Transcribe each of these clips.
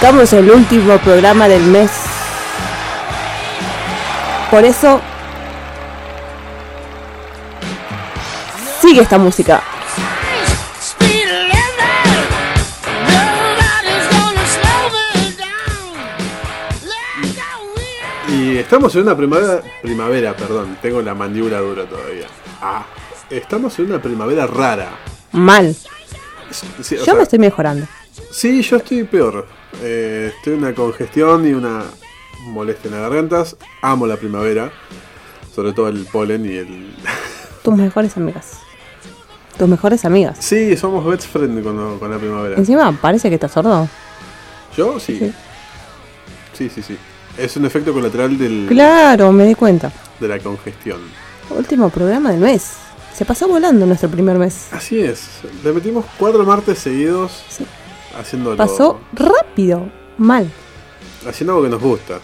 arrancamos el último programa del mes. Por eso sigue esta música. Y estamos en una primavera, primavera, perdón, tengo la mandíbula dura todavía. Ah, estamos en una primavera rara. Mal. Sí, Yo sea, me estoy mejorando. Sí, yo estoy peor. Eh, estoy en una congestión y una molestia en las gargantas. Amo la primavera, sobre todo el polen y el... Tus mejores amigas. Tus mejores amigas. Sí, somos best friend con, con la primavera. Encima parece que estás sordo. ¿Yo? Sí. Sí. Sí, sí, sí. Es un efecto colateral del, Claro, me di cuenta. de la congestión. Último programa del mes. Se pasó volando nuestro primer mes. Así es. Le metimos cuatro martes seguidos Sí. Haciendo Pasó rápido. Mal. haciendo algo que nos gusta.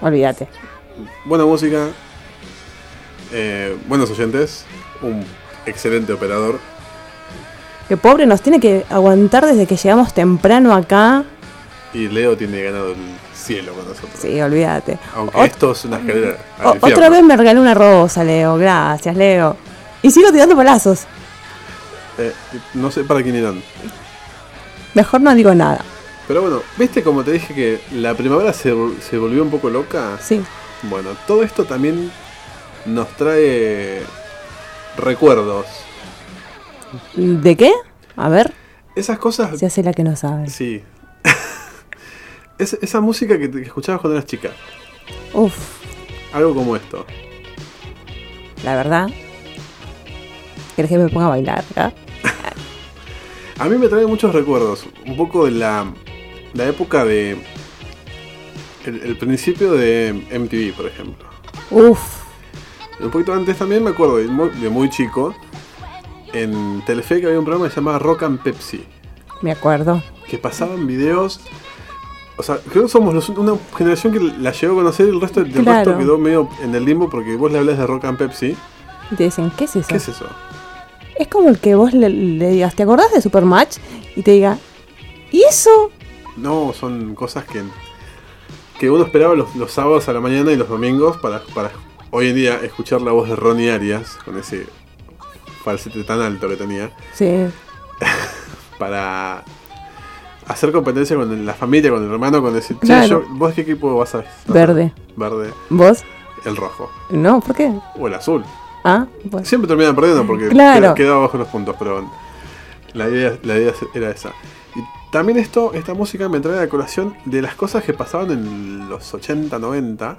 Olvídate. Buena música, eh, buenos oyentes, un excelente operador. Que pobre nos tiene que aguantar desde que llegamos temprano acá. Y Leo tiene ganado el cielo con nosotros. Sí, olvídate. Aunque Ot- esto es una escalera. otra vez me regaló una rosa, Leo. Gracias, Leo. Y sigo tirando palazos. Eh, no sé para quién irán. Mejor no digo nada. Pero bueno, ¿viste como te dije que la primavera se, se volvió un poco loca? Sí. Bueno, todo esto también nos trae recuerdos. ¿De qué? A ver, Esas cosas... se hace la que no sabe. Sí. Es- esa música que, escuchabas cuando eras chica. Uf, Algo como esto. la verdad. ¿Querés que me ponga a bailar? ah? A mí me trae muchos recuerdos. Un poco de la, la época de... El, el principio de MTV, por ejemplo. Uf, Un poquito antes también me acuerdo, de muy, de muy chico, en Telefe que había un programa que se llamaba Rock and Pepsi. me acuerdo. Que pasaban videos... O sea, creo que somos los- una generación que la llegó a conocer y el resto, del Claro. resto quedó medio en el limbo porque vos le hablas de Rock and Pepsi. Y te dicen, ¿qué es eso? ¿Qué es eso? Es como el que vos le, le digas, ¿te acordás de Supermatch? Y te diga, ¿y eso? No, son cosas que, que uno esperaba los, los sábados a la mañana y los domingos para, para hoy en día escuchar la voz de Ronnie Arias con ese falsete tan alto que tenía Sí, para hacer competencia con la familia, con el hermano, con decir, che, Claro. yo- ¿vos qué equipo vas a Verde. Verde, ¿Vos? el rojo No, ¿por qué? o el azul. Ah, bueno. Siempre terminan perdiendo porque Claro. queda- quedaba bajo los puntos, pero la idea, la idea era esa. Y también esto, esta música me trae a colación de las cosas que pasaban en los 80, 90.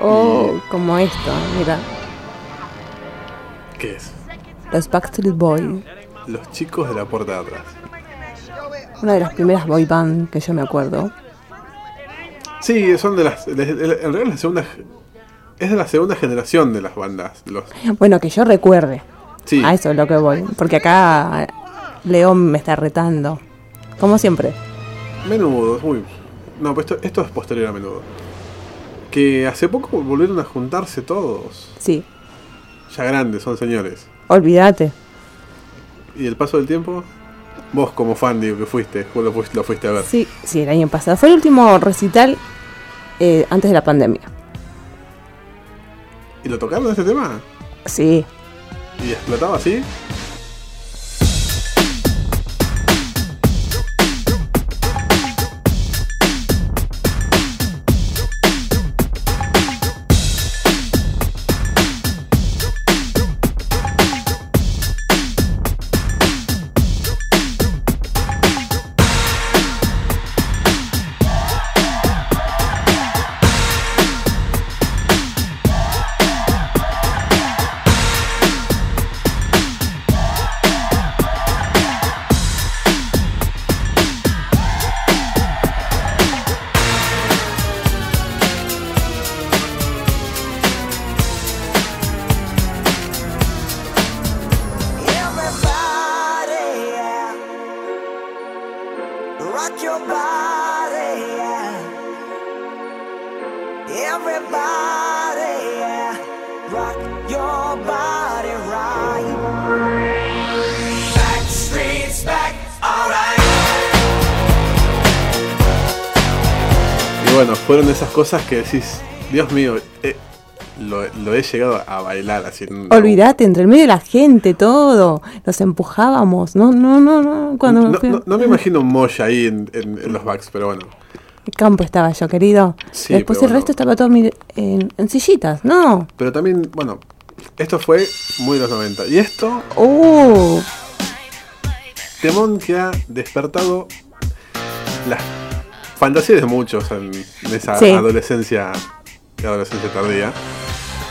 Oh, como esto, mira. ¿Qué es? Los Backstreet Boys. Los chicos de la puerta de atrás. Una de las primeras boy band que yo me acuerdo. Sí, son de las. de- de- en realidad es la segunda. Es de la segunda generación de las bandas. Los, Bueno, que yo recuerde. sí, A eso es lo que voy. Porque acá León me está retando. Como siempre. menudos, muy. No, pues esto, esto es posterior a menudo. Que hace poco volvieron a juntarse todos. Sí, Ya grandes, son señores. olvídate. Y el paso del tiempo, vos como fan, digo que fuiste, vos lo fuiste, lo fuiste a ver. Sí, sí, el año pasado. Fue el último recital eh, antes de la pandemia. ¿Y lo tocaron este tema? Sí. ¿Y explotaba así? Cosas que decís, Dios mío, eh, lo, lo he llegado a bailar así. Olvídate, entre el medio de la gente, todo. Nos empujábamos. No, no, no, no. Cuando No, fui- no- no me imagino un Mosh ahí en, en- en los backs, pero bueno. El campo estaba yo, querido. Sí, Después el bueno. resto estaba todo en sillitas. No. Pero también, bueno, esto fue muy de los 90. Y esto, Uh, temón que ha despertado las fantasías de muchos en, en esa Sí. adolescencia, adolescencia tardía.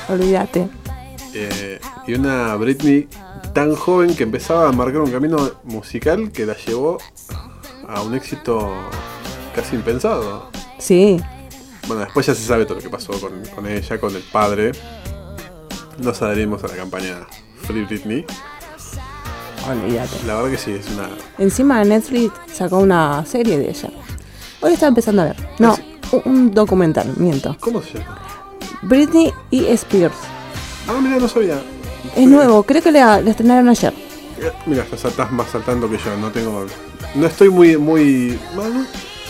olvídate. Eh, y una Britney tan joven que empezaba a marcar un camino musical que la llevó a un éxito casi impensado. Sí. Bueno, después ya se sabe todo lo que pasó con, con ella, con el padre. Nos adherimos a la campaña Free Britney. Olvídate. La verdad que sí, es una... Encima Netflix sacó una serie de ella. Hoy estaba empezando a ver. No, un, documental, miento. ¿Cómo se llama? Britney y Spears. Ah, mira, no sabía. Es nuevo, creo que la, la estrenaron ayer. Eh, Mira, estás, estás más saltando que yo, no tengo... No estoy muy... muy bueno,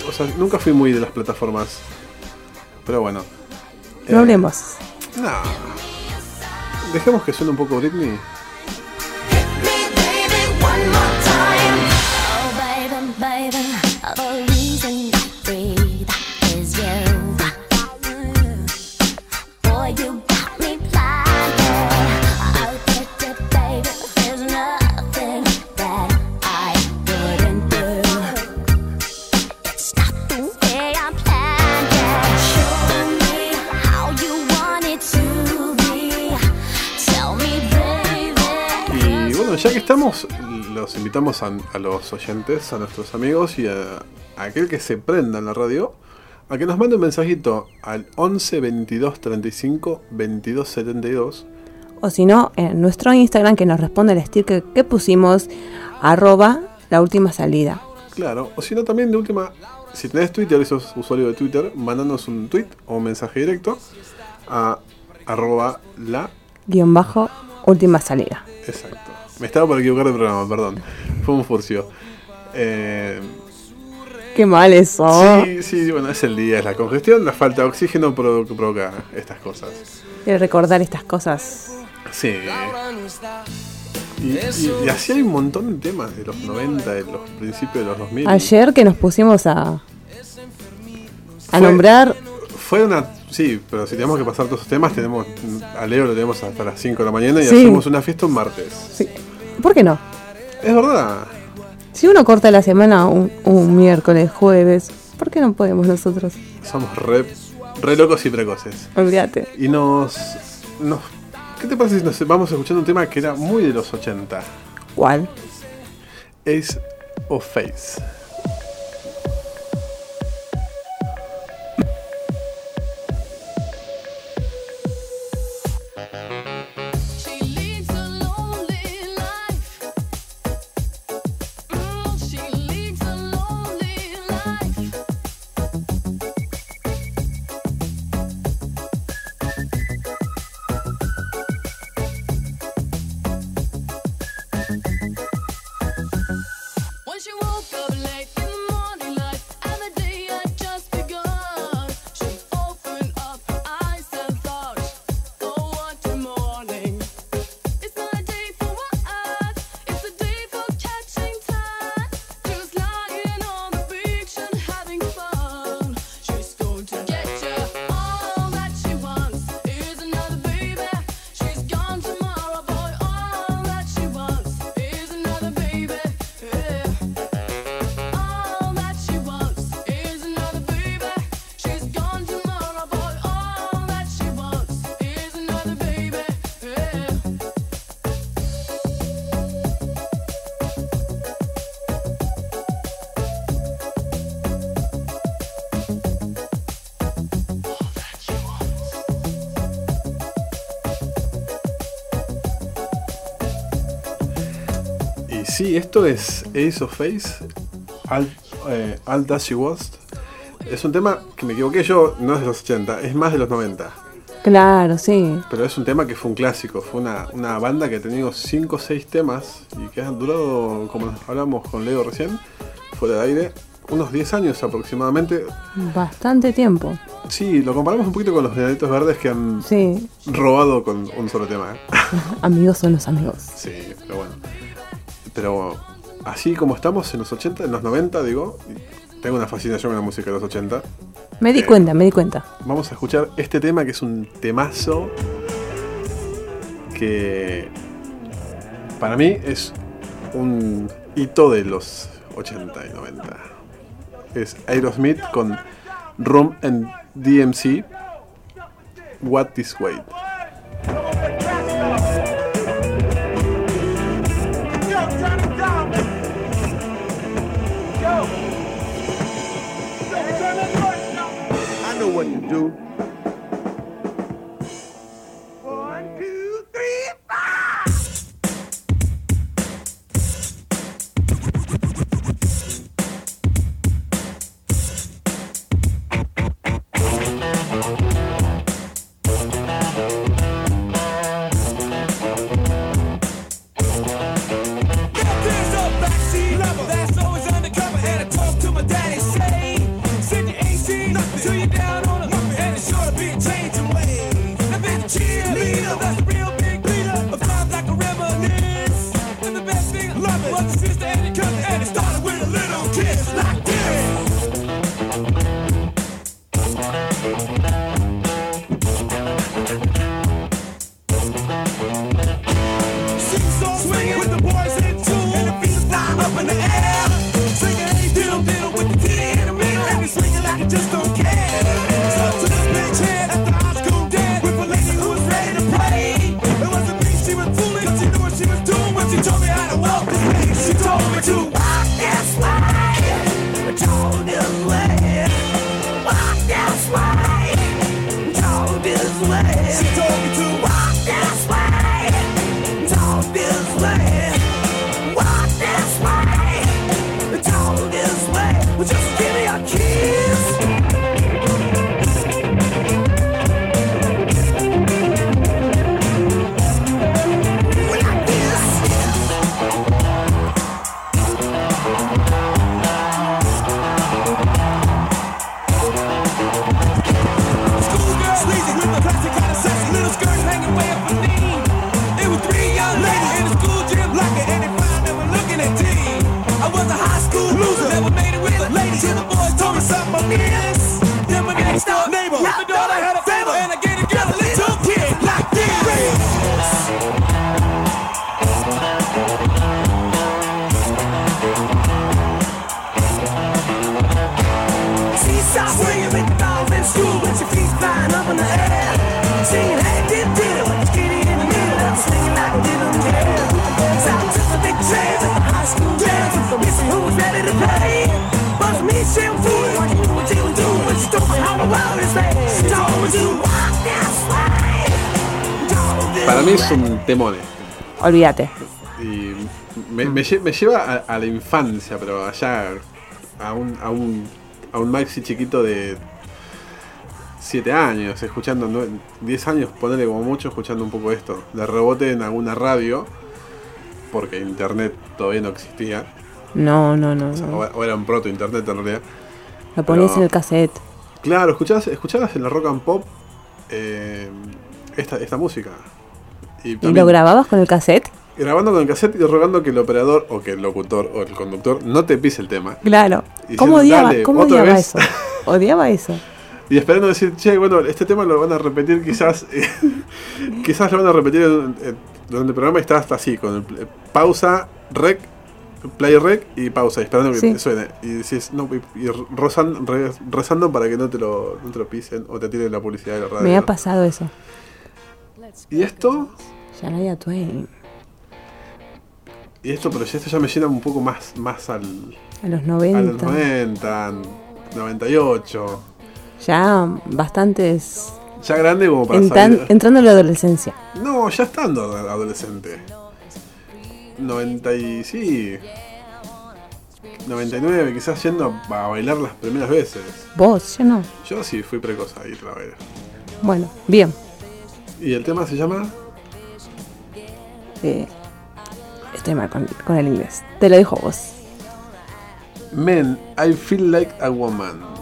o sea, nunca fui muy de las plataformas. Pero bueno. No Eh, hablemos. No. Dejemos que suene un poco Britney. Ya que estamos, los invitamos a, a los oyentes, a nuestros amigos y a, a aquel que se prenda en la radio a que nos mande un mensajito al 11 22 35 22 72. O si no, en nuestro Instagram que nos responde el sticker que pusimos, arroba la última salida. Claro, o si no, también de última, si tenés Twitter y sos usuario de Twitter, mandanos un tweet o un mensaje directo a arroba la. Guión bajo, última salida. Exacto. Me estaba por equivocar de programa, perdón. Fue un furcio. Eh, Qué mal eso. Sí, sí, bueno, es el día, es la congestión, la falta de oxígeno provo- provoca estas cosas. De recordar estas cosas. Sí. Y, y- y así hay un montón de temas de los 90, de los principios de los 2000. Ayer que nos pusimos a, a Fue- nombrar, Fue una... Sí, pero si tenemos que pasar todos esos temas, tenemos a Leo lo tenemos hasta las 5 de la mañana y Sí. hacemos una fiesta un martes. sí, ¿por qué no? Es verdad. Si uno corta la semana un, un miércoles, jueves, ¿por qué no podemos nosotros? Somos re, re locos y precoces. Olvídate. Y nos, nos... ¿Qué te parece si nos vamos escuchando un tema que era muy de los 80? ¿Cuál? Ace of Face. Sí, esto es Ace of Face, Alt, eh, As She Was. Es un tema que me equivoqué yo, no es de los 80, es más de los 90. Claro, sí. Pero es un tema que fue un clásico, fue una, una banda que ha tenido 5 o 6 temas y que han durado, como hablamos con Leo recién, fuera de aire, unos 10 años aproximadamente. Bastante tiempo. Sí, lo comparamos un poquito con los Enanitos Verdes que han Sí, robado con un solo tema. ¿eh? amigos son los amigos. Sí. Pero así como estamos en los 80, en los 90, digo, tengo una fascinación con la música de los 80. Me di cuenta, me di cuenta. Vamos a escuchar este tema que es un temazo que para mí es un hito de los 80 y 90. Es Aerosmith con Room and DMC What This Way. School loser, never made it with the ladies. Till the boys told me something mí es un. Olvídate. Y me, me lle- me lleva a, a la infancia, pero allá a un, a un, a un maxi chiquito de 7 años, escuchando, nue- 10 años, ponerle como mucho, escuchando un poco esto. De rebote en alguna radio, porque internet todavía no existía, No, no, no. o, sea, no. o era un proto internet en realidad. Lo ponías pero- en el cassette. Claro, escuchabas, escuchabas en la rock and pop eh, esta, esta música. Y, ¿Y también lo grababas con el cassette? grabando con el cassette y rogando que el operador o que el locutor o el conductor no te pise el tema. Claro. ¿Cómo odiaba, "Dale, cómo odiaba vez". eso? Odiaba eso. Y esperando decir, che, bueno, este tema lo van a repetir quizás. quizás lo van a repetir durante el programa y está hasta así, con el pl- pausa, rec, play rec y pausa, y esperando que Sí. suene. Y decís, no, y, y rozan- re- rezando para que no te, lo, no te lo pisen o te tiren la publicidad de la radio. Me ha pasado eso. y esto, Shania Twain. y esto, pero ya- esto ya me llena un poco más, más al, A los a los 90. 90, 98. Ya bastantes. Ya grande como para entran- salir. entrando en la adolescencia. No, ya estando ad- adolescente. 90 y sí. 99, quizás yendo a bailar las primeras veces. Vos, yo no. Yo sí fui precoz a ir a bailar. Bueno, bien. ¿Y el tema se llama? Eh, estoy mal con, el inglés. Te lo dijo vos. Men, I feel like a woman.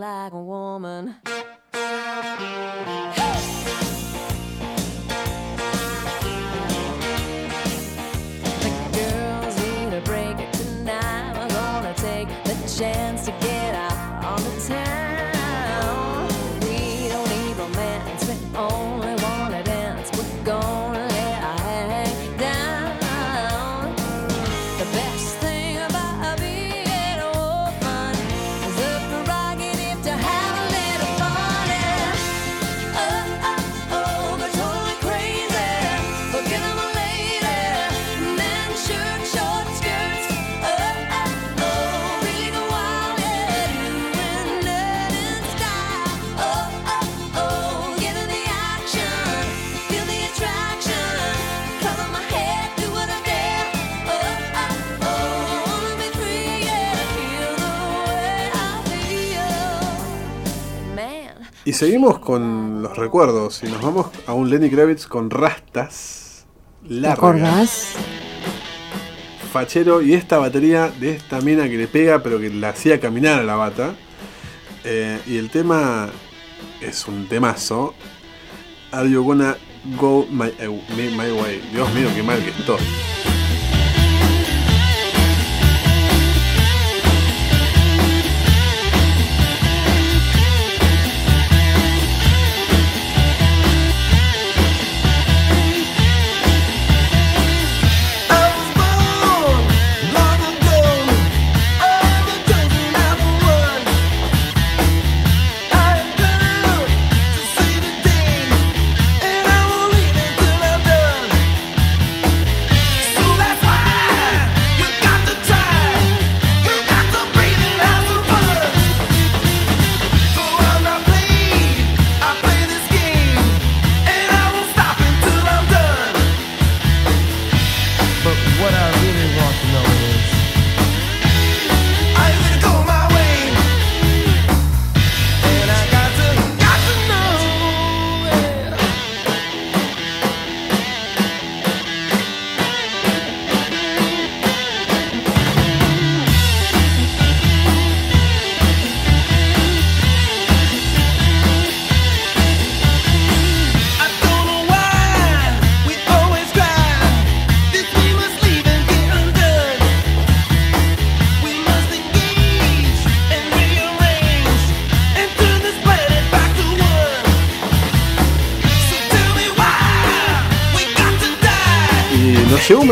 like a woman. Y seguimos con los recuerdos y nos vamos a un Lenny Kravitz con rastas largas. Fachero y esta batería de esta mina que le pega pero que la hacía caminar a la bata. Eh, y el tema es un temazo. Are you gonna go my, eh, my, way? Dios mío, qué mal que estoy.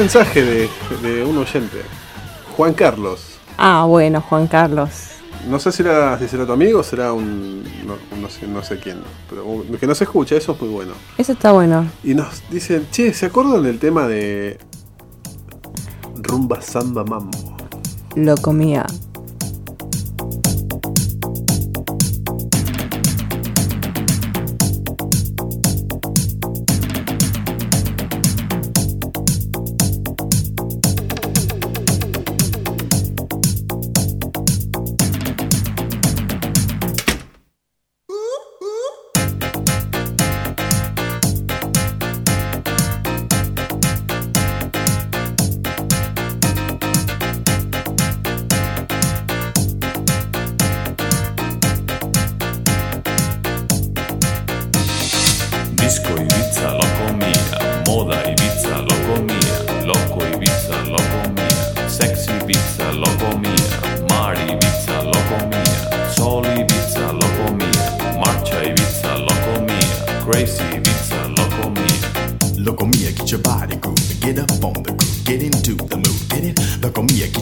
mensaje de, un oyente, Juan Carlos. Ah, bueno, Juan Carlos. No sé si, era, si será tu amigo o será un. No, sé, no sé, quién. Pero que no se escucha, eso es muy bueno. Eso está bueno. Y nos dicen, che, ¿se acuerdan del tema de. Rumba Samba Mambo? Lo comía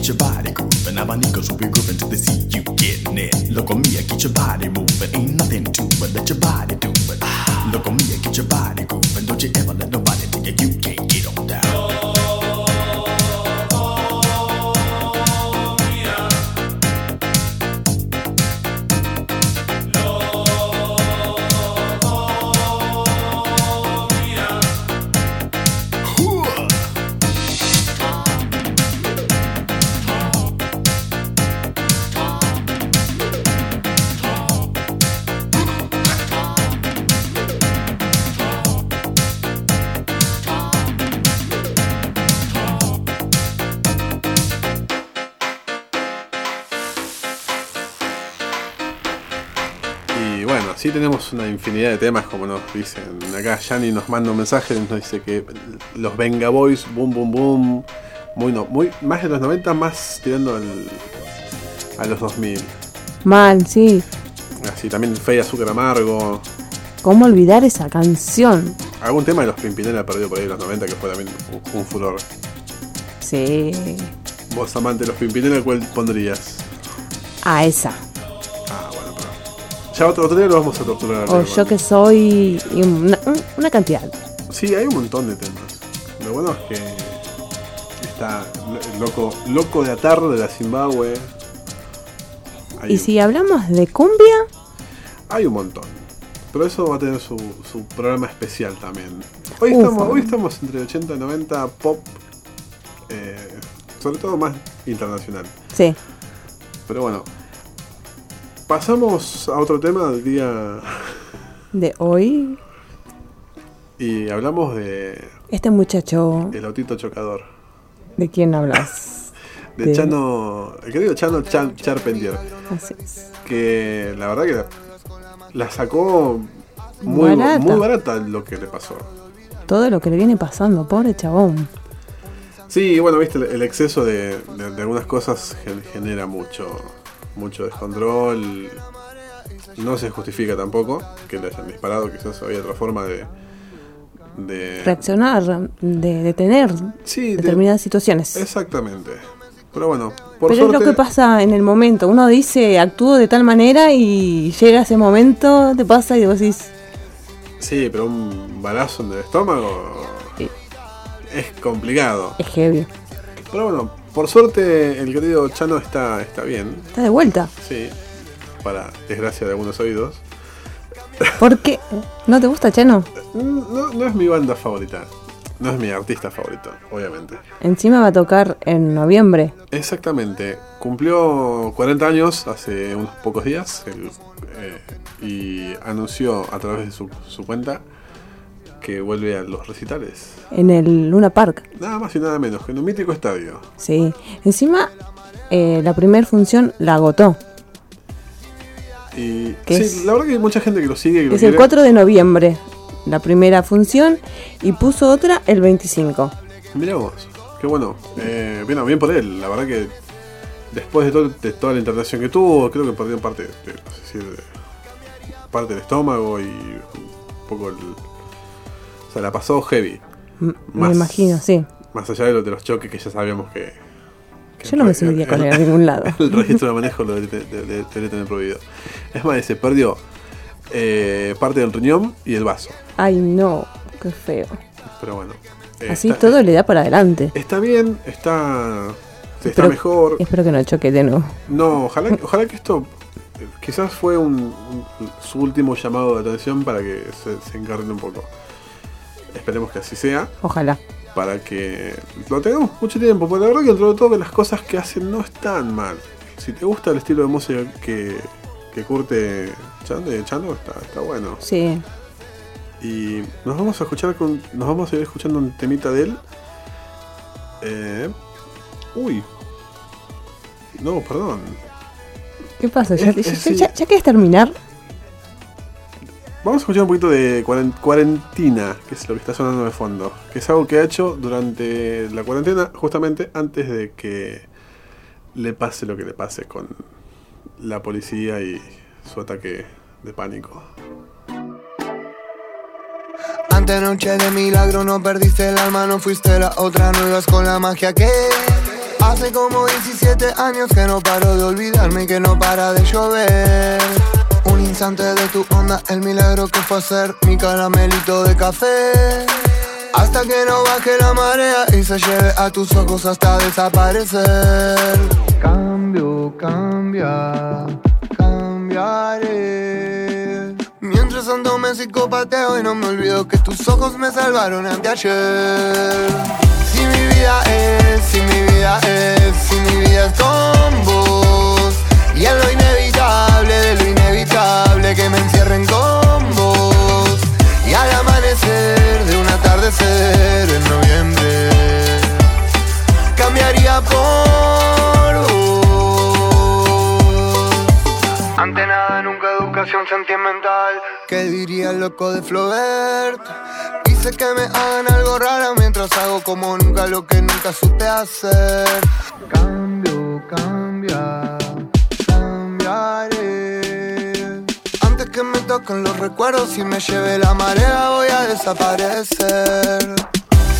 your body sí tenemos una infinidad de temas, como nos dicen. Acá Yanni nos manda un mensaje, nos dice que los Venga Boys, boom, boom, boom. Muy, no, muy, más de los 90, más tirando al- a los 2000. Mal, sí. Así también Fe y Azúcar Amargo. ¿Cómo olvidar esa canción? Algún tema de los Pimpinela perdido por ahí en los 90 que fue también un, un furor. Sí. Vos, amante de los Pimpinela, ¿cuál pondrías? A esa. Ya otro, otro día lo vamos a torturar. O arriba. yo que soy. Una, una cantidad. Sí, hay un montón de temas. Lo bueno es que está loco, loco de Atar de la Zimbabue. Hay, Y si hablamos de cumbia, hay un montón. Pero eso va a tener su, su programa especial también. Hoy Ufa. estamos, hoy estamos entre 80 y 90 pop, eh, sobre todo más internacional. sí. Pero bueno, pasamos a otro tema del día De hoy, y hablamos de este muchacho. el autito chocador. ¿De quién hablas? De De- Chano, el querido Chano Chan- Charpentier. Así es. que la verdad que la, la sacó muy Barata. muy barata lo que le pasó. Todo lo que le viene pasando, pobre chabón. Sí, bueno, viste, el, exceso de, de- de algunas cosas gen- genera mucho, mucho descontrol. No se justifica tampoco que le hayan disparado, quizás había otra forma de... de Reaccionar, de detener Sí, de- determinadas situaciones. exactamente. Pero bueno, por Pero es lo que pasa en el momento. Uno dice, actúo de tal manera y llega ese momento, te pasa y vos decís, Sí, pero un balazo en el estómago Sí. es complicado. es heavy. Pero bueno, por suerte el querido Chano está, está bien, Está de vuelta. sí, para desgracia de algunos oídos. ¿Por qué? ¿No te gusta, Chano? No, no es mi banda favorita, no es mi artista favorito, obviamente. Encima va a tocar en noviembre. Exactamente, cumplió 40 años hace unos pocos días el- eh, y anunció a través de su, su cuenta que vuelve a los recitales. En el Luna Park. Nada más y nada menos que en un mítico estadio. Sí. Encima, eh, la primera función la agotó. Y ¿Qué sí, es? la verdad que hay mucha gente que lo sigue. Que lo Es el quiere. 4 de noviembre. La primera función. Y puso otra el 25. Mirá vos, qué bueno. Eh, bien, bien por él. La verdad que después de, todo- de toda la internación que tuvo, creo que perdió parte, de, no sé si de- parte del estómago y un poco el... Sea, la pasó heavy. M- Más- Me imagino, sí. Más allá de, lo- de los choques que ya sabíamos que... que Yo no me el- subiría con él a ningún lado. El registro de manejo lo debería de- de- debería tener prohibido. Es más, se perdió eh, parte del riñón y el vaso. Ay, no. Qué feo. Pero bueno. eh, Así está- todo le da para adelante. Está bien, está... Está Espero- mejor. Espero que no choque de nuevo. No, ojalá, ojalá que esto eh, quizás fue un, un- su último llamado de atención para que se, se encarne un poco. Esperemos que así sea, Ojalá. para que lo tengamos mucho tiempo. Porque la verdad que dentro de todo que las cosas que hacen no están mal. Si te gusta el estilo de música que, que curte Chano, Chano está, está bueno. Sí. Y nos vamos a escuchar con. Nos vamos a ir escuchando un temita de él. Eh, uy. No, perdón. ¿Qué pasa? ¿Ya, Es- ya- es- sí. ya- ya quieres terminar? Vamos a escuchar un poquito de cuaren- cuarentena, que es lo que está sonando de fondo. Que es algo que ha hecho durante la cuarentena, justamente antes de que le pase lo que le pase con la policía y su ataque de pánico. Antenoche de milagro no perdiste el alma, no fuiste la otra, no ibas con la magia que Hace como 17 años que no paro de olvidarme y que no para de llover. Un instante de tu onda, el milagro que fue hacer mi caramelito de café. Hasta que no baje la marea y se lleve a tus ojos hasta desaparecer. Cambio, cambia, cambiaré. Mientras ando me psicopateo y no me olvido que tus ojos me salvaron anteayer. Si mi vida es, si mi vida es, si mi vida es con vos. Y en lo inevitable de lo inevitable que me encierren con vos. Y al amanecer de un atardecer en noviembre, cambiaría por vos. Ante nada, nunca educación sentimental. ¿Qué diría el loco de Flaubert? Hice que me hagan algo raro mientras hago como nunca lo que nunca supe hacer. Cambio, cambia, Toquen los recuerdos y me lleve la marea, voy a desaparecer.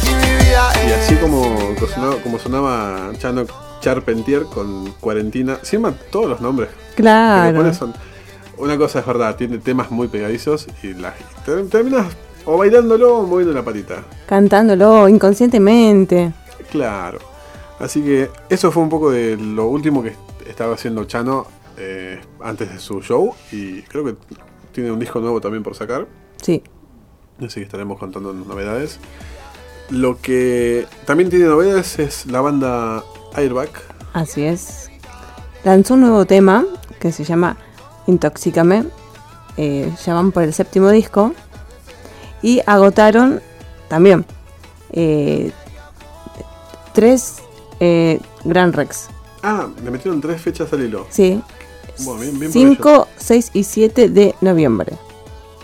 Si mi vida Y así como, como sonaba, como sonaba Chano Charpentier con Cuarentina, encima todos los nombres que le Claro. pones son. Una cosa es verdad, tiene temas muy pegadizos y la, te- terminas o bailándolo o moviendo la patita. Cantándolo inconscientemente. Claro. Así que eso fue un poco de lo último que estaba haciendo Chano eh, antes de su show. Y creo que tiene un disco nuevo también por sacar. Sí. Así que estaremos contando novedades. Lo que también tiene novedades es la banda Airbag. Así es. Lanzó un nuevo tema que se llama Intoxícame. Eh, ya van por el séptimo disco. Y agotaron también eh, tres eh, Grand Rex. Ah, le metieron tres fechas al hilo. Sí. Bueno, bien, bien por 5, 6 y 7 de noviembre.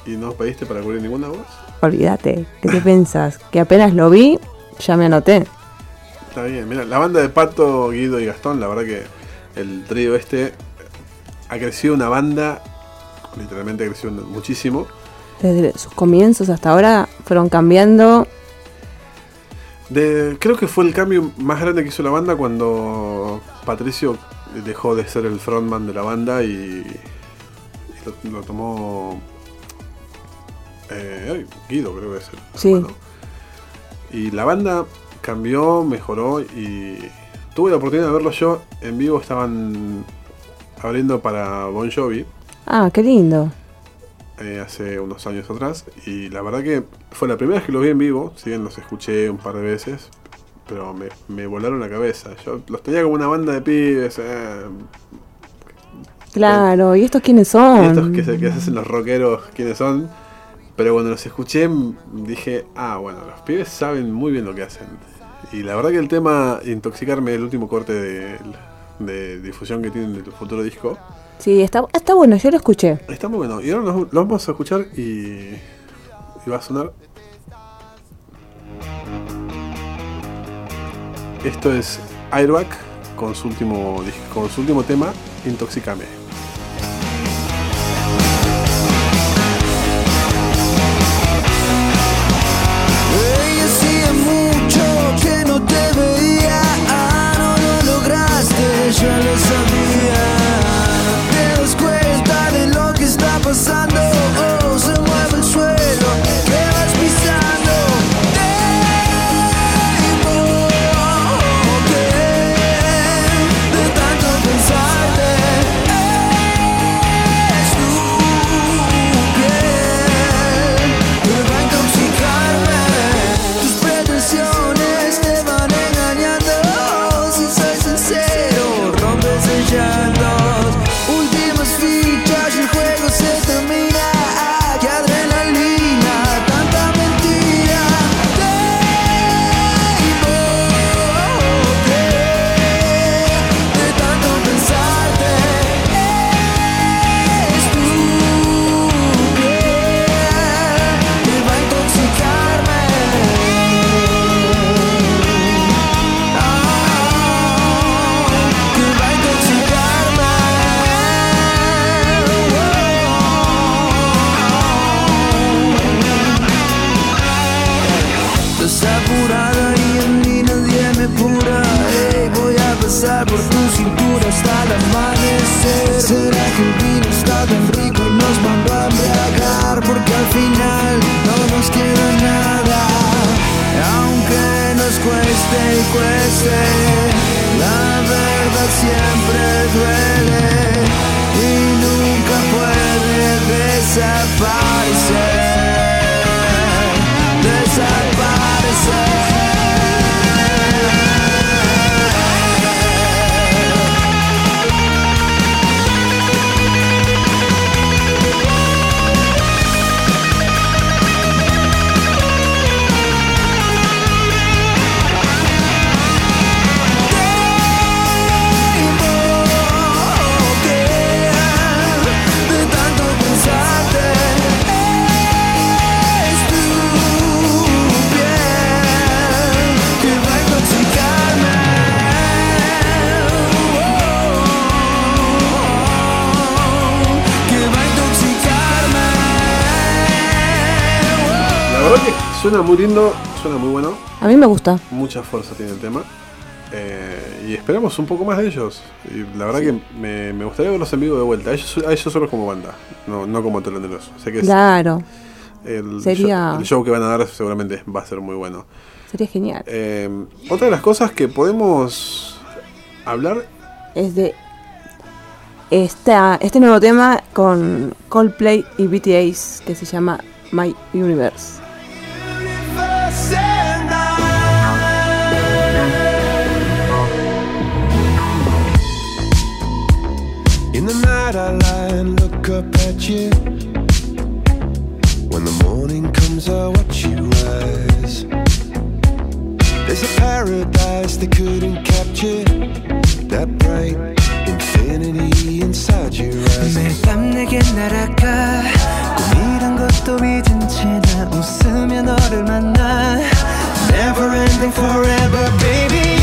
¿Y no pediste para cubrir ninguna voz? Olvídate. ¿Qué te pensás? Que apenas lo vi, ya me anoté. Está bien, mira, la banda de Pato, Guido y Gastón, la verdad que el trío este ha crecido una banda, literalmente ha crecido muchísimo. Desde sus comienzos hasta ahora fueron cambiando. De, creo que fue el cambio más grande que hizo la banda cuando Patricio dejó de ser el frontman de la banda y, y lo, lo tomó eh, Guido, creo que es el Sí. hermano. Y la banda cambió, mejoró y tuve la oportunidad de verlo yo en vivo. Estaban abriendo para Bon Jovi Ah, qué lindo. eh, hace unos años atrás. Y la verdad que fue la primera vez que los vi en vivo. Si bien los escuché un par de veces. Pero me, me volaron la cabeza. Yo los tenía como una banda de pibes. eh, Claro, ¿y estos quiénes son? y estos que se, que se hacen los rockeros, ¿quiénes son? Pero cuando los escuché dije, ah, bueno, los pibes saben muy bien lo que hacen. Y la verdad que el tema Intoxicarme, el último corte de, de difusión que tienen del futuro disco, Sí, está, está bueno, yo lo escuché. está muy bueno. Y ahora los, los vamos a escuchar y, y va a sonar. Esto es Airbag con su último, con su último tema, Intoxicame. Ser argentino está tan rico y nos mandó a embriagar Porque al final no nos queda nada. Aunque nos cueste y cueste La verdad siempre duele. Suena muy lindo, suena muy bueno. A mí me gusta. Mucha fuerza tiene el tema. Eh, y esperamos un poco más de ellos. Y la verdad que me, me gustaría verlos en vivo de vuelta. A ellos, a ellos solo como banda, no, no como teloneros. Sé que es Claro, el, Sería- show, el show que van a dar seguramente va a ser muy bueno. sería genial. Eh, otra de las cosas que podemos hablar Es de esta, este nuevo tema con Coldplay y BTS que se llama My Universe. In the night I lie and look up at you. When the morning comes, I watch you rise. There's a paradise they couldn't capture. That bright infinity inside your eyes. 매일 밤 내게 날아가. 꿈이란 것도 잊은 채 나 웃으며 너를 만나. Never ending forever, baby.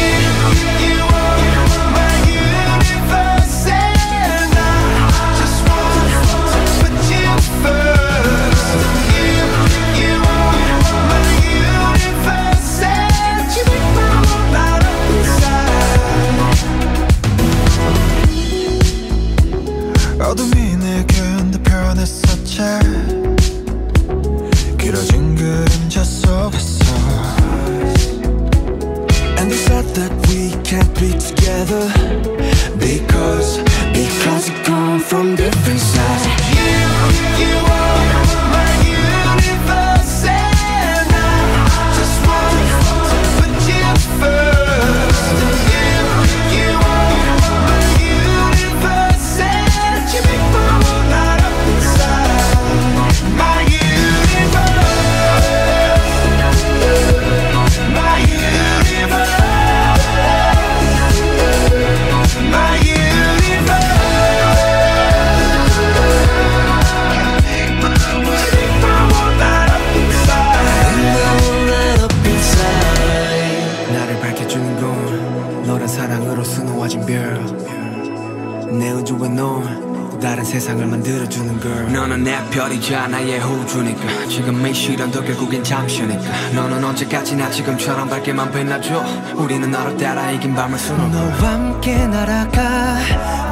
너란 사랑으로 수놓아진 별내 우주와 넌 다른 세상을 만들어주는 걸 너는 내 별이자 나의 호주니까. 지금 이 시련도 결국엔 잠시니까. 너는 언제까지나 지금처럼 밝게만 빛나줘. 우리는 너를 따라 이긴 밤을 수놓고. 너와 함께 날아가.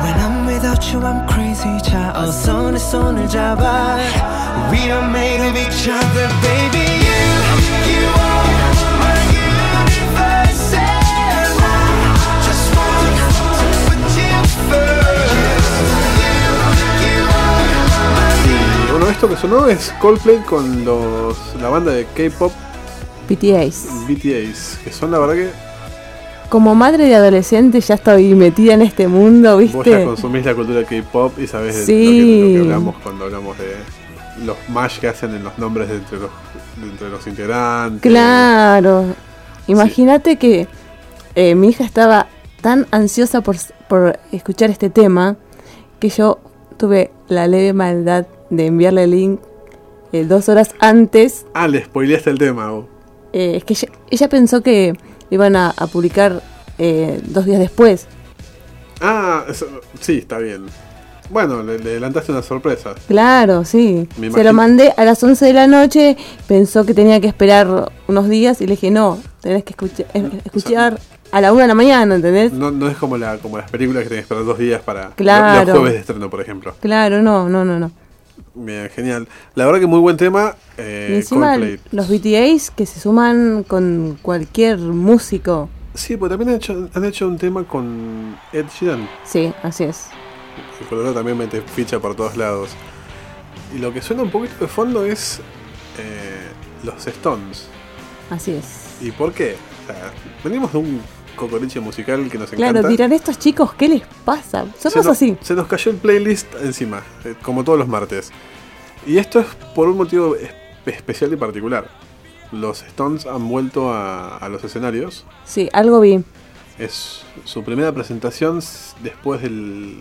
When I'm without you I'm crazy. 자 어서 내 손을 잡아. We are made of each other baby esto que sonó es Coldplay con los, la banda de K-pop BTS. BTS, que son la verdad que Como madre de adolescente ya estoy metida en este mundo, vos ya ¿viste? consumís la cultura K-pop y sabés de Sí. lo, que, lo que hablamos cuando hablamos de los mash que hacen en los nombres de entre los, de entre los integrantes. Claro. Imagínate que eh, mi hija estaba tan ansiosa por, por escuchar este tema que yo tuve la leve maldad de enviarle el link eh, dos horas antes. Ah, le spoileaste el tema. Eh, es que ella, ella pensó que iban a, a publicar eh, dos días después. Ah, eso- sí, está bien. Bueno, le, le adelantaste una sorpresa. Claro, sí. Me Se lo mandé a las 11 de la noche, pensó que tenía que esperar unos días y le dije, no, tenés que escucha- escuchar a la 1 de la mañana, ¿entendés? No, no es como, la, como las películas que tenés que esperar dos días para Claro. los jueves de estreno, por ejemplo. Claro, no, no, no, no. Bien, genial. La verdad que muy buen tema. Eh, y encima Coldplay. los BTAs que se suman con cualquier músico. Sí, porque también han hecho, han hecho un tema con Ed Sheeran. Sí, así es. El Colorado también mete ficha por todos lados. Y lo que suena un poquito de fondo es eh, los Stones. Así es. ¿Y por qué? O sea, venimos de un cocoliche musical que nos Claro, encanta. dirán estos chicos, ¿qué les pasa? se, Somos nos, así. se nos cayó el playlist encima, eh, como todos los martes. Y esto es por un motivo es- especial y particular. Los Stones han vuelto a, a los escenarios. Sí, algo vi. Es su primera presentación después de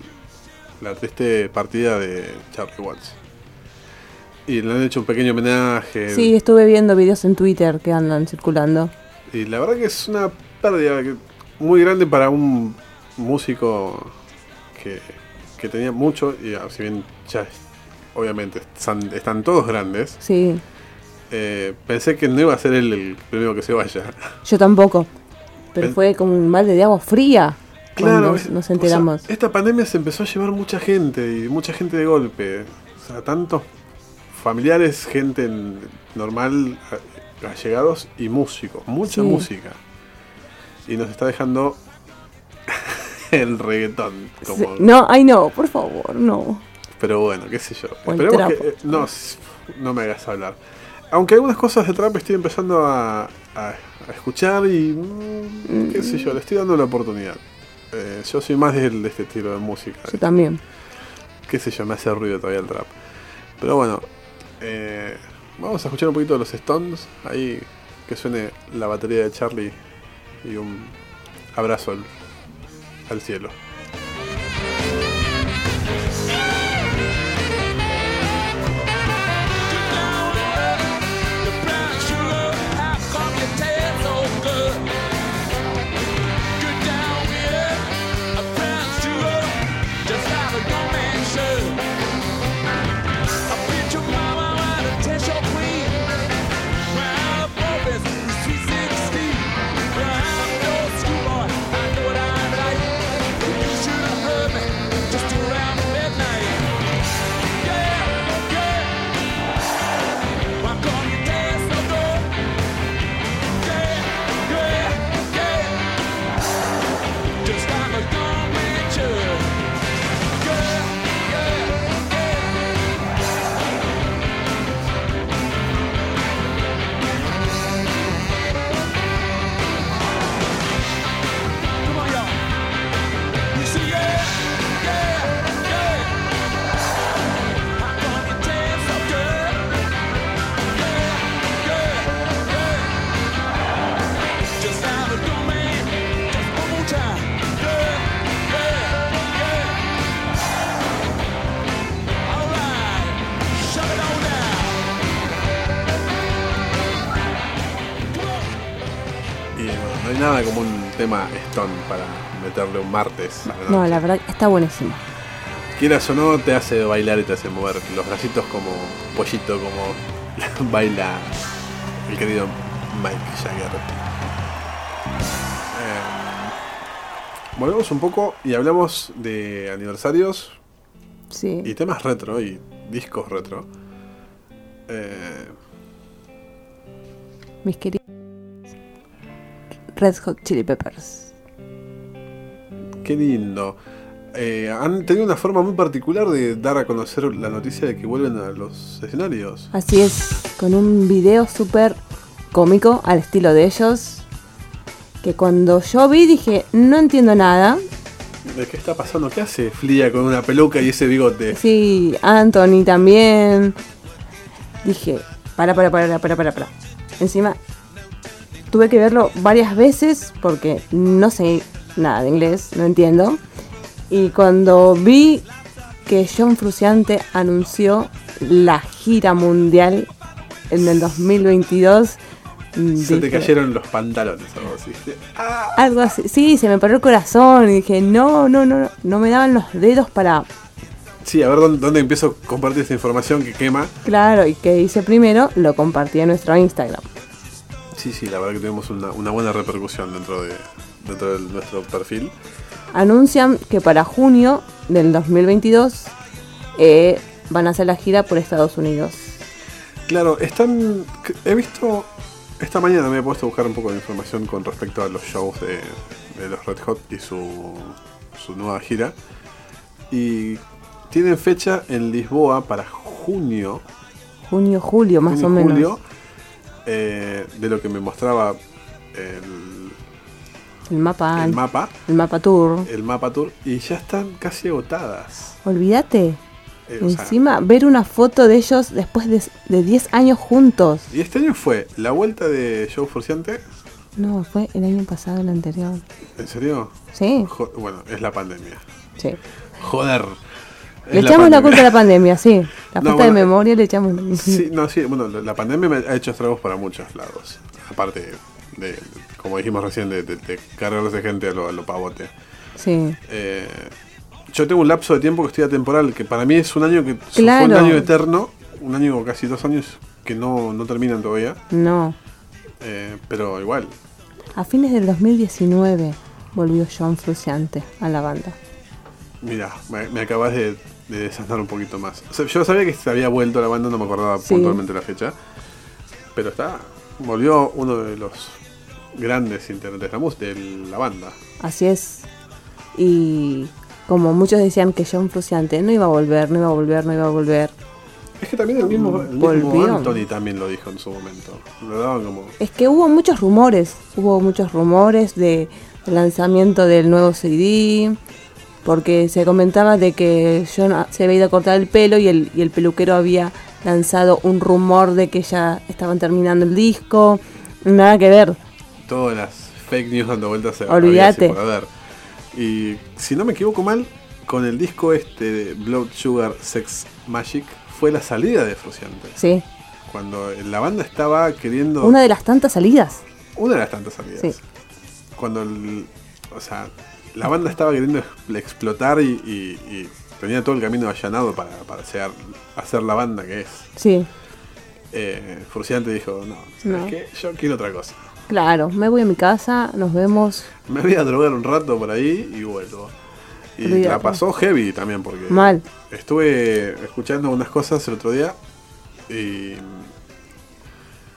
la triste partida de Charlie Watts. Y le han hecho un pequeño homenaje. Sí, estuve viendo videos en Twitter que andan circulando. Y la verdad que es una pérdida que- muy grande para un músico que, que tenía mucho. Y ah, si bien ya obviamente están, están todos grandes, Sí, eh, pensé que no iba a ser él el primero que se vaya. yo tampoco. Pero Pen- fue como un balde de agua fría es- nos o sea, enteramos. esta pandemia se empezó a llevar mucha gente y mucha gente de golpe. O sea, tantos familiares, gente en- normal, allegados y músicos. Mucha Sí. música. Y nos está dejando el reggaetón. Como, No, ay no, por favor, no. Pero bueno, qué sé yo. O Esperemos que. eh, no, no me hagas hablar. Aunque algunas cosas de trap estoy empezando a, a- a escuchar y. mm, qué sé yo, le estoy dando la oportunidad. Eh, yo soy más de este estilo de música. Yo también. Qué sé yo, me hace ruido todavía el trap. Pero bueno, eh, vamos a escuchar un poquito de los Stones. Ahí que suene la batería de Charlie y un abrazo al, cielo. Tema Stone para meterle un martes. la No, la verdad está buenísimo. Quieras o no, te hace bailar y te hace mover los bracitos como pollito, como baila el querido Mike Jagger. Eh, volvemos un poco y hablamos de aniversarios Sí. y temas retro y discos retro. Eh, Mis queridos Red Hot Chili Peppers. qué lindo. Eh, han tenido una forma muy particular de dar a conocer la noticia de que vuelven a los escenarios. Así es, con un video súper cómico al estilo de ellos. Que cuando yo vi dije, no entiendo nada. ¿De qué está pasando? ¿Qué hace Flia con una peluca y ese bigote? Sí, Anthony también. Dije, para, para, para, para, para, para. Encima, tuve que verlo varias veces porque no sé nada de inglés, no entiendo. Y cuando vi que John Fruciante anunció la gira mundial en el 2022, Se te cayeron los pantalones algo así. algo así. Sí, se me paró el corazón y dije, no, no, no, no, no me daban los dedos para Sí, a ver dónde, dónde empiezo a compartir esta información que quema. Claro, y que hice primero, lo compartí en nuestro Instagram. Sí, sí, la verdad que tuvimos una, una buena repercusión dentro de, dentro de nuestro perfil. Anuncian que para junio del 2022 eh, van a hacer la gira por Estados Unidos. Claro, están. He visto esta mañana me he puesto a buscar un poco de información con respecto a los shows de, de los Red Hot y su, su nueva gira. Y tienen fecha en Lisboa para junio, Junio, julio, más junio, o menos. julio, eh, de lo que me mostraba el, El mapa. el mapa, el mapa tour. el mapa tour, y ya están casi agotadas. Olvídate. Eh, o sea, Encima, ver una foto de ellos después de, de 10 años juntos. y este año fue la vuelta de Joe Forciante. No, fue el año pasado, el anterior. ¿En serio? Sí, Jo- bueno, es la pandemia. sí. Joder. Le echamos la culpa a la pandemia, sí. La No, falta de bueno, memoria le echamos Sí, no, sí, bueno, la pandemia me ha hecho estragos para muchos lados. Aparte de, como dijimos recién, de, de, de gente a lo, a lo pavote. Sí. Eh, yo tengo un lapso de tiempo que estoy atemporal, que para mí es un año que fue Claro. un año eterno, un año casi dos años que no, no terminan todavía, No. eh, pero igual. A fines del 2019 volvió John Frusciante a la banda. Mira, me, me acabas de, de desasnar un poquito más. O sea, yo sabía que se había vuelto la banda, no me acordaba Sí. puntualmente la fecha. Pero está, volvió uno de los grandes intérpretes de la, mus- de la banda. Así es. Y como muchos decían que John Frusciante no iba a volver, no iba a volver, no iba a volver. Es que también el mismo, el mismo. Anthony también lo dijo en su momento. Lo daban como. Es que hubo muchos rumores, hubo muchos rumores de del lanzamiento del nuevo CD, porque se comentaba de que John se había ido a cortar el pelo y el, y el peluquero había lanzado un rumor de que ya estaban terminando el disco. Nada que ver. Todas las fake news dando vueltas. a- Olvídate. Y si no me equivoco mal, con el disco este de Blood Sugar Sex Magic fue la salida de Fruciante. Sí, Cuando la banda estaba queriendo. una de las tantas salidas. Una de las tantas salidas. Sí. Cuando el- o sea, la banda estaba queriendo ex- explotar y, y- y tenía todo el camino allanado para, hacer la banda que es. Sí, Eh, Fruciante dijo, no, ¿sabes No. qué? Yo quiero otra cosa. claro. Me voy a mi casa, nos vemos. Me voy a drogar un rato por ahí y vuelvo. Y la pasó heavy también porque Mal. estuve escuchando unas cosas el otro día y,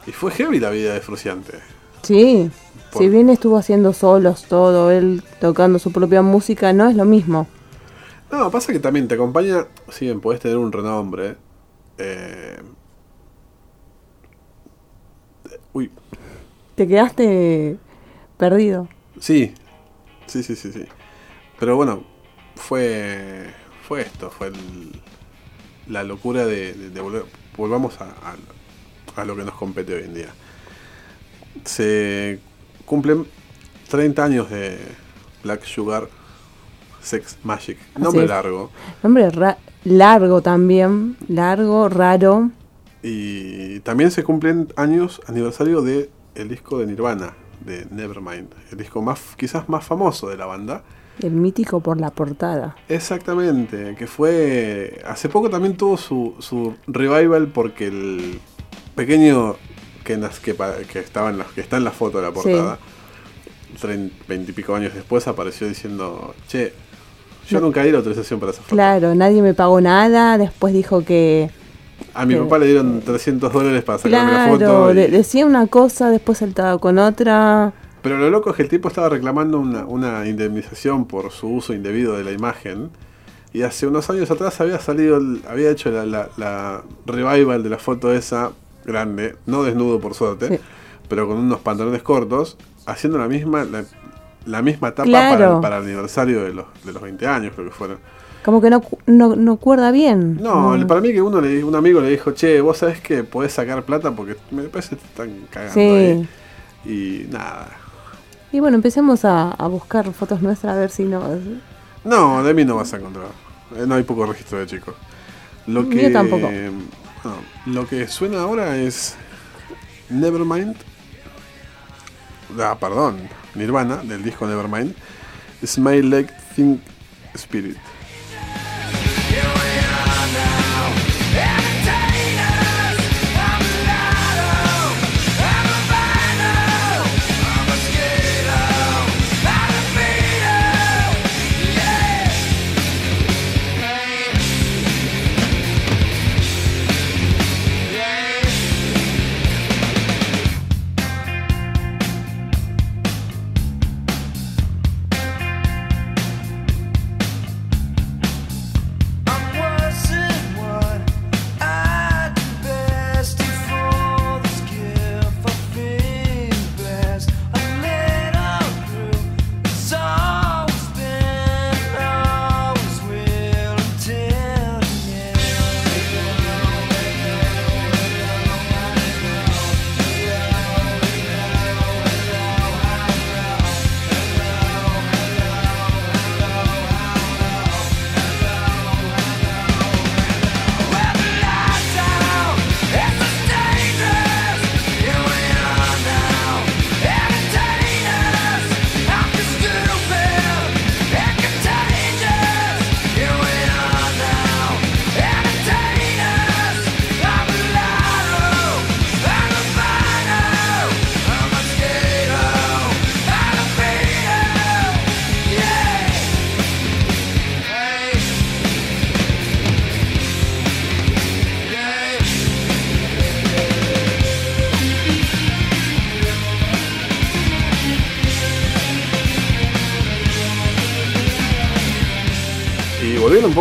y fue heavy la vida de Fruciante. Sí, Por- si bien estuvo haciendo solos todo, él tocando su propia música, no es lo mismo. No, pasa que también te acompaña, si bien podés tener un renombre, eh, uy, Te quedaste perdido. sí, sí, sí, sí, sí. Pero bueno, fue, fue esto, fue el- la locura de, de- de volver, volvamos a, a- a lo que nos compete hoy en día. Se cumplen 30 años de Black Sugar Sex Magic, nombre largo. Nombre largo también, largo, raro. Y también se cumplen años aniversario de el disco de Nirvana, de Nevermind, el disco más quizás más famoso de la banda. El mítico por la portada. Exactamente, que fue hace poco también tuvo su, su revival porque el pequeño que, que, pa- que está en la foto de la portada, treinta y pico años después apareció diciendo, che, yo No. nunca di la autorización para esa foto. Claro, nadie me pagó nada. Después dijo que. A mi que- papá le dieron 300 dólares para sacarme la foto. y- de- decía una cosa, después saltaba con otra. Pero lo loco es que el tipo estaba reclamando una, una indemnización por su uso indebido de la imagen. Y hace unos años atrás había salido, había hecho la, la- la revival de la foto esa, grande, no desnudo por suerte, Sí. pero con unos pantalones cortos, haciendo la misma, la, la misma tapa Claro. para, para el aniversario de los, de los 20 años, creo que fueron. Como que no, no, no cuerda bien. No, para mí que uno le, un amigo le dijo, che, vos sabés que podés sacar plata porque me parece que te están cagando Sí. ahí. Y nada, Y bueno, empecemos a, a buscar fotos nuestras a ver si no. No, de mí no vas a encontrar. Eh, No hay poco registro de chicos. Lo que, tampoco. No, lo que suena ahora es Nevermind. Ah, perdón. Nirvana, del disco Nevermind. Smile Like Think Spirit.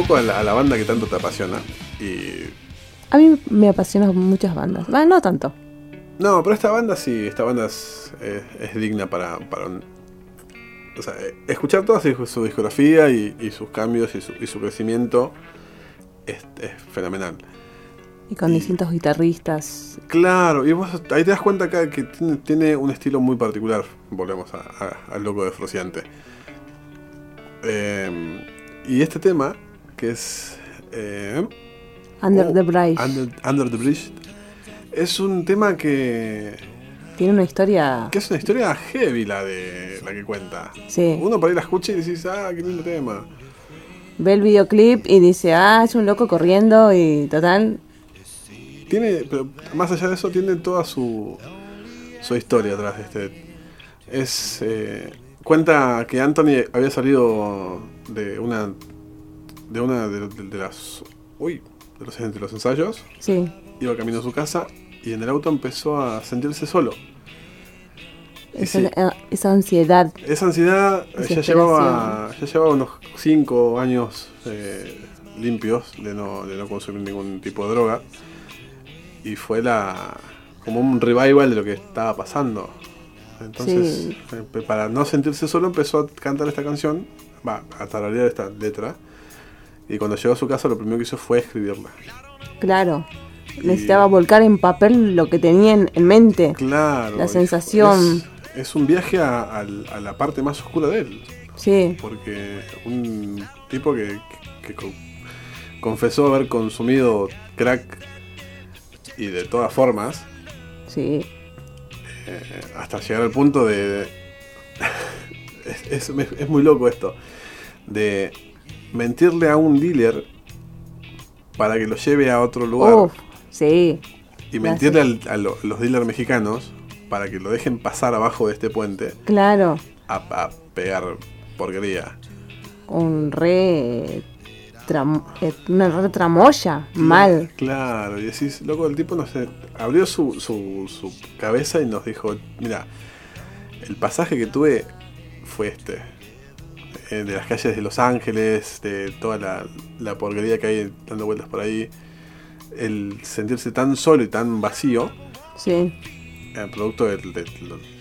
Poco a la, a la banda que tanto te apasiona. Y. A mí me apasionan muchas bandas. Va, no tanto. No, pero esta banda sí, esta banda es, es- es digna para, para un- o sea, eh, escuchar toda su, su discografía y, y sus cambios y su, y su crecimiento es, es fenomenal. Y con distintos guitarristas. Claro, y vos ahí te das cuenta acá que tiene, tiene un estilo muy particular. Volvemos al loco de Frociante. Eh, y este tema, que es. eh, Under oh, the Bridge. Under, Under the Bridge, es un tema que. Tiene una historia. que es una historia heavy la de la que cuenta. Sí. Uno por ahí la escucha y decís, ah, qué lindo tema. Ve el videoclip y dice, ah, es un loco corriendo y total. Tiene, pero más allá de eso, tiene toda su, su historia atrás de este. Es. eh, cuenta que Anthony había salido de una. De una de, de- de las. uy, de los, de los ensayos. Sí. Iba camino a su casa y en el auto empezó a sentirse solo. Esa, sí. eh, esa ansiedad. Esa ansiedad eh, ya llevaba, ya llevaba unos 5 años eh, limpios de no, de no consumir ningún tipo de droga. Y fue la como un revival de lo que estaba pasando. Entonces, Sí. para no sentirse solo, empezó a cantar esta canción, va, a tararear esta letra. Y cuando llegó a su casa, lo primero que hizo fue escribirla. Claro. Necesitaba volcar en papel lo que tenía en, en mente. Claro. La sensación. Es, es un viaje a, a- a la parte más oscura de él. Sí. Porque un tipo que, que co- confesó haber consumido crack y de todas formas, Sí. eh, hasta llegar al punto de... es, es- es muy loco esto. De mentirle a un dealer para que lo lleve a otro lugar. Uf, sí. y mentirle al- a lo- los dealers mexicanos para que lo dejen pasar abajo de este puente Claro. a, a pegar porquería. Un re. tram- eh, una re tramoya. Mal. Claro, y decís, loco, el tipo nos abrió su, su, su cabeza y nos dijo, mira, el pasaje que tuve fue este. Eh, de las calles de Los Ángeles, de toda la, la porquería que hay dando vueltas por ahí. El sentirse tan solo y tan vacío, Sí. eh, producto de, de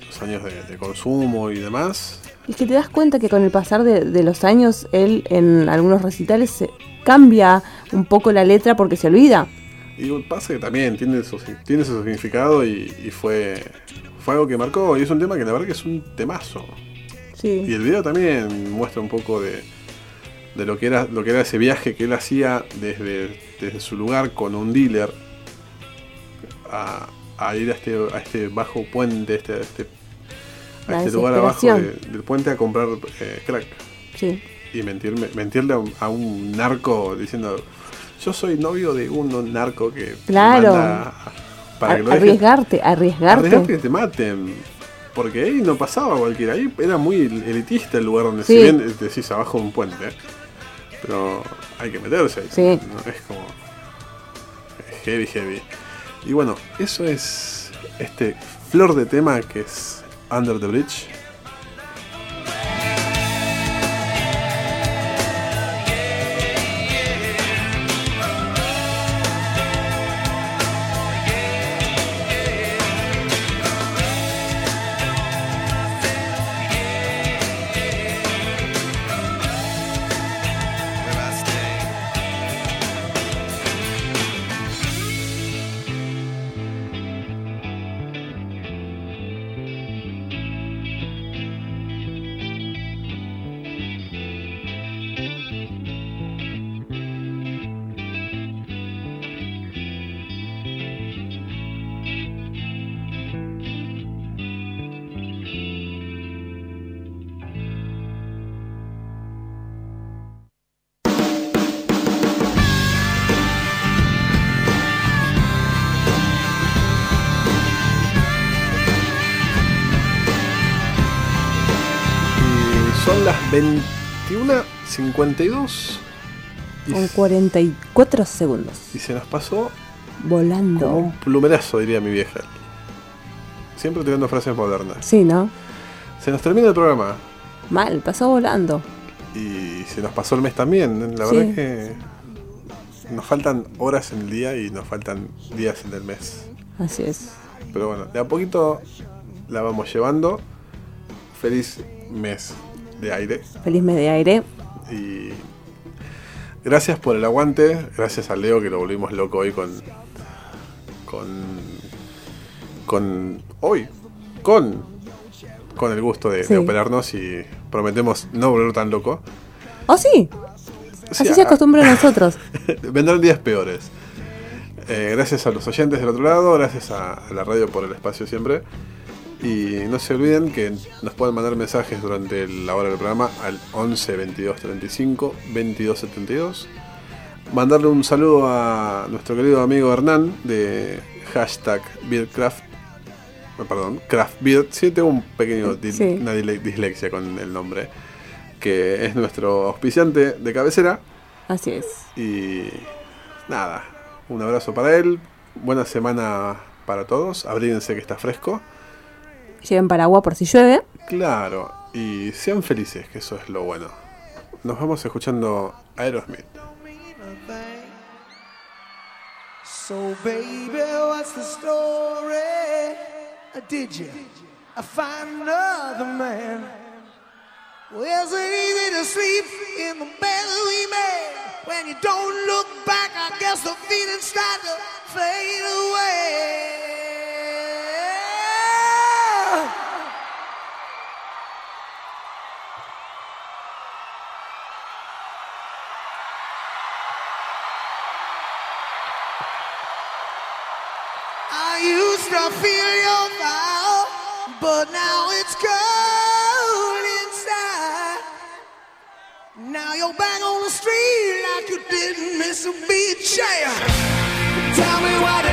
los años de, de consumo y demás. Y que te das cuenta que con el pasar de, de los años, él en algunos recitales se cambia un poco la letra porque se olvida. Y pasa que también tiene su, tiene su significado y, y fue, fue algo que marcó. Y es un tema que la verdad que es un temazo. Sí. Y el video también muestra un poco de, de lo que era lo que era ese viaje que él hacía desde, desde su lugar con un dealer a, a ir a este, a este bajo puente, este, a este, a este lugar abajo de- del puente a comprar eh, crack. Sí. Y mentirme, mentirle a un, a un narco diciendo yo soy novio de un narco que Claro. manda para que lo arriesgarte, arriesgarte. Arriesgarte que te maten. Porque ahí no pasaba cualquiera. Ahí era muy elitista el lugar donde Sí. si bien decís abajo de un puente. Pero hay que meterse ahí. Sí. ¿no? Es como. es heavy, heavy. Y bueno, eso es este flor de tema que es Under the Bridge. 21.52 y, Con 44 segundos. y se nos pasó Volando. como un plumerazo, diría mi vieja. Siempre tirando frases modernas. Sí, ¿no? Se nos termina el programa. Mal, pasó volando. Y se nos pasó el mes también. La Sí. verdad es que nos faltan horas en el día y nos faltan días en el mes. Así es. Pero bueno, de a poquito la vamos llevando. Feliz mes de aire. Feliz mes de aire. Y gracias por el aguante. Gracias a Leo que lo volvimos loco hoy con. Con. Con. Hoy. Con. Con el gusto de, operarnos y prometemos no volver tan loco. ¿Oh, sí? Sí, Así se acostumbra a nosotros. Vendrán días peores. Eh, gracias a los oyentes del otro lado, gracias a, a la radio por el espacio siempre. Y no se olviden que nos pueden mandar mensajes durante la hora del programa al 11 22 35 22 72. Mandarle un saludo a nuestro querido amigo Hernán de hashtag Beardcraft. eh, Perdón. Sí, tengo un pequeño Sí. una dislexia con el nombre. Que es nuestro auspiciante de cabecera. Así es. Y nada, un abrazo para él. Buena semana para todos. Abríguense que está fresco. Lleven paraguas por si llueve. Claro, y sean felices, que eso es lo bueno. Nos vamos escuchando Aerosmith. So, baby, what's the story? Did you find another man? Well, is it easy to sleep in the bed we made? When you don't look back, I guess the feelings start to fade away. I feel your fire, but now it's cold inside. Now you're back on the street like you didn't miss a beat. Yeah. Tell me why.